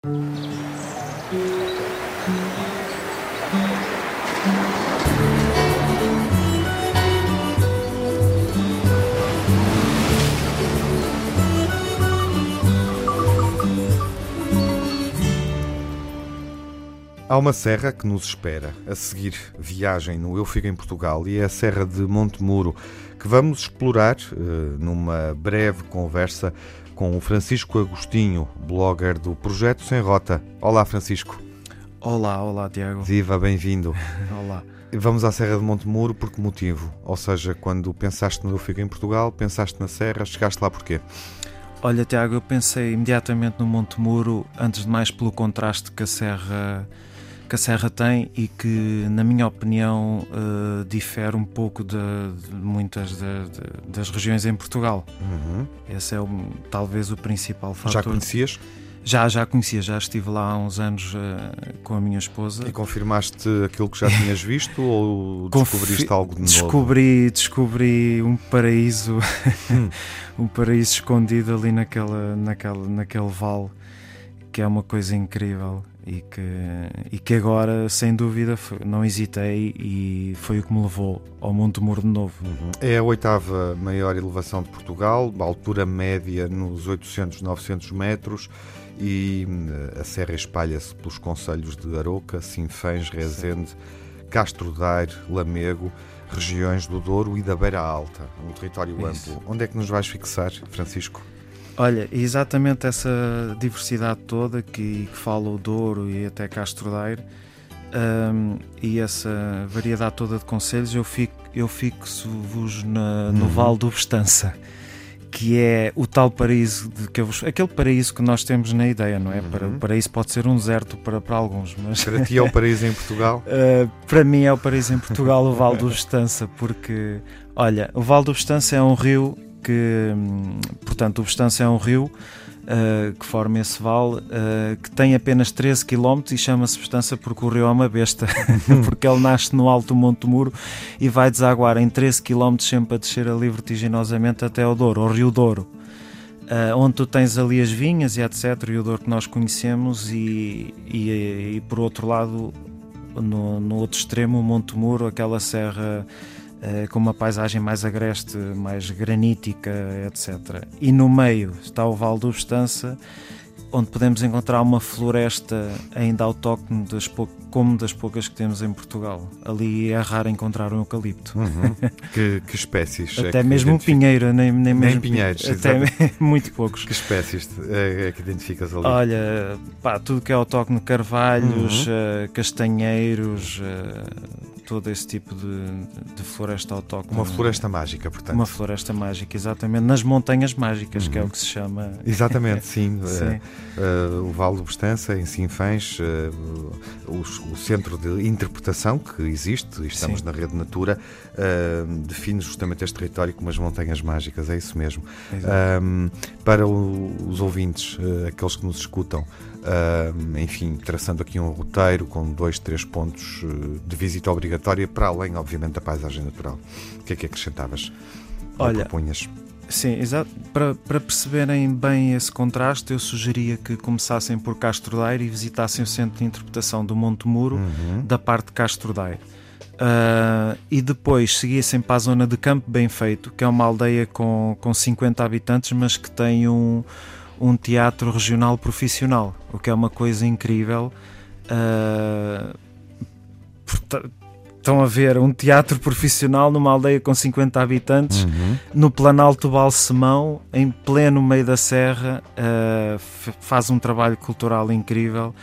Há uma serra que nos espera. A seguir viagem no Eu Fico em Portugal e é a Serra de Montemuro que vamos explorar uh, numa breve conversa com o Francisco Agostinho, blogger do Projeto Sem Rota. Olá, Francisco. Olá, olá, Tiago. Viva, bem-vindo. olá. Vamos à Serra de Montemuro por que motivo? Ou seja, quando pensaste no Eu Fico em Portugal, pensaste na Serra, chegaste lá porquê? Olha, Tiago, eu pensei imediatamente no Montemuro, antes de mais pelo contraste que a Serra que a Serra tem e que, na minha opinião, uh, difere um pouco de, de muitas de, de, das regiões em Portugal. Uhum. Esse é o, talvez o principal fator. Já conhecias? Já, já conhecia, já estive lá há uns anos uh, com a minha esposa. E confirmaste aquilo que já tinhas visto ou descobriste Confi algo de novo? Descobri, descobri um paraíso, hum. um paraíso escondido ali naquela, naquela, naquele vale, que é uma coisa incrível e que, e que agora, sem dúvida, não hesitei e foi o que me levou ao Monte Muro de novo. É a oitava maior elevação de Portugal, altura média nos 800, 900 metros e eh, a serra espalha-se pelos conselhos de Aroca, Sinfãs, Rezende, Castro Daire, Lamego, regiões do Douro e da Beira Alta, um território Isso. amplo. Onde é que nos vais fixar, Francisco? Olha, exatamente essa diversidade toda que, que fala o Douro e até Castro Daire um, e essa variedade toda de conselhos, eu, fico, eu fixo-vos no uhum. Vale do Bestança, que é o tal paraíso de que vos, aquele paraíso que nós temos na ideia, não é? Uhum. Para, o paraíso pode ser um deserto para, para alguns, mas para ti é o paraíso em Portugal? uh, para mim é o paraíso em Portugal, o Vale do Bestança, porque olha, o Vale do Bestança é um rio que, hum, portanto, o Bestância é um rio uh, que forma esse vale uh, que tem apenas 13 km e chama-se Bestância porque o rio é uma besta, porque ele nasce no alto Monte Muro e vai desaguar em 13 km sempre a descer ali vertiginosamente até ao Douro, ao Rio Douro. Uh, onde tu tens ali as vinhas e etc, e o Douro que nós conhecemos e, e, e por outro lado no, no outro extremo o Monte Muro, aquela serra com uma paisagem mais agreste, mais granítica, etc. E no meio está o Vale do Estança, onde podemos encontrar uma floresta ainda autóctone, das como das poucas que temos em Portugal. Ali é raro encontrar um eucalipto. Uhum. que, que, espécies? É até é mesmo um pinheiro, nem, nem, nem pinheiros. Até muito poucos. Que espécies é, é, que identificas ali? Olha, pá, tudo que é autóctone, carvalhos, uhum. uh, castanheiros. Uh, todo esse tipo de, de floresta autóctone. Uma floresta mágica, portanto. Uma floresta mágica, exatamente. Nas montanhas mágicas, uhum. que é o uhum. que se chama. Exatamente, sim. sim. Uh, uh, o Vale do Bestança, em Sinfãs, uh, o, o, centro de interpretação que existe, e estamos sim. na Rede Natura, define justamente este território como as montanhas mágicas, é isso mesmo. para o, os ouvintes, aqueles que nos escutam, enfim, traçando aqui um roteiro com dois, três pontos de visita obrigatória, para além, obviamente, da paisagem natural. O que é que acrescentavas? Olha, propunhas? Sim, exato. Para, para perceberem bem esse contraste, eu sugeria que começassem por Castro Daire e visitassem o centro de interpretação do Monte Muro, uhum. da parte de Castro Daire. Uh, e depois seguissem para a zona de Campo Bem Feito, que é uma aldeia com, com 50 habitantes, mas que tem um, um teatro regional profissional, o que é uma coisa incrível. Uh, estão a ver um teatro profissional numa aldeia com 50 habitantes, uhum. no Planalto Balsemão, em pleno meio da serra, uh, faz um trabalho cultural incrível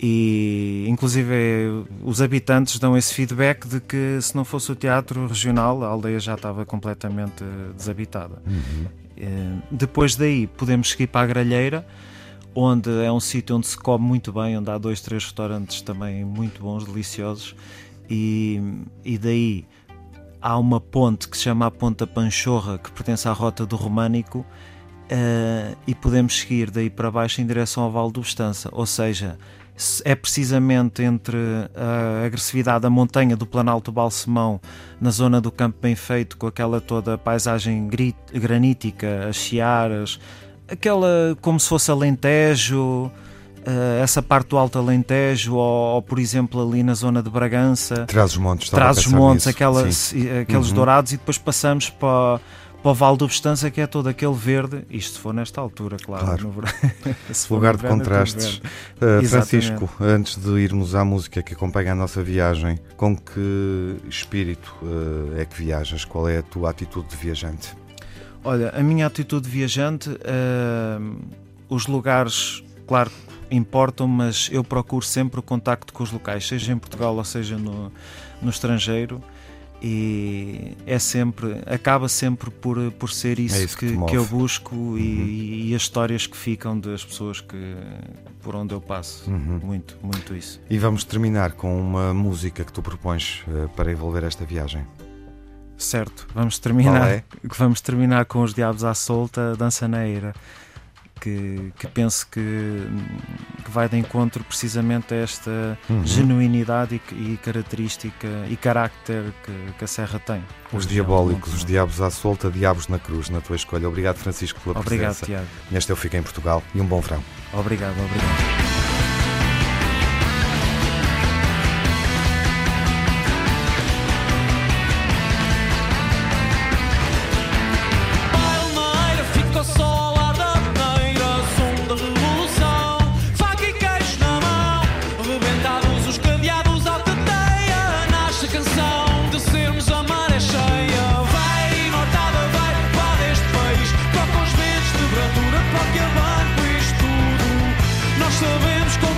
e inclusive os habitantes dão esse feedback de que se não fosse o teatro regional a aldeia já estava completamente desabitada. Uhum. Eh, depois daí podemos seguir para a Gralheira, onde é um sítio onde se come muito bem, onde há dois, três restaurantes também muito bons, deliciosos, e, e daí há uma ponte que se chama a Ponta Panchorra, que pertence à rota do Românico, uh, e podemos seguir daí para baixo em direção ao Vale do Estança, ou seja, é precisamente entre a agressividade da montanha do Planalto Balsemão na zona do Campo Bem Feito, com aquela toda paisagem granítica, as chiaras, aquela como se fosse Alentejo, essa parte do Alto Alentejo, ou, ou, por exemplo ali na zona de Bragança, traz os montes, traz os montes, aquelas, aqueles uhum. dourados, e depois passamos para para o Vale do Bestança, que é todo aquele verde, isto se for nesta altura, claro. claro. Lugar de contrastes. Uh, Francisco, antes de irmos à música que acompanha a nossa viagem, com que espírito uh, é que viajas? Qual é a tua atitude de viajante? Olha, a minha atitude de viajante, uh, os lugares, claro, importam, mas eu procuro sempre o contacto com os locais, seja em Portugal ou seja no, no estrangeiro e é sempre acaba sempre por, por ser isso, é isso que, que, que, eu busco uhum. e, e, as histórias que ficam das pessoas que por onde eu passo uhum. muito muito isso e vamos terminar com uma música que tu propões uh, para envolver esta viagem certo vamos terminar é? vamos terminar com os diabos à solta dança na eira que, que penso que, que, vai de encontro precisamente a esta uhum. genuinidade e, e, característica e carácter que, que, a Serra tem. Os diabólicos, os diabos à solta, diabos na cruz, na tua escolha. Obrigado, Francisco, pela obrigado, presença. Tiago. Neste Eu Fico em Portugal e um bom verão. Obrigado, obrigado. Sabemos com que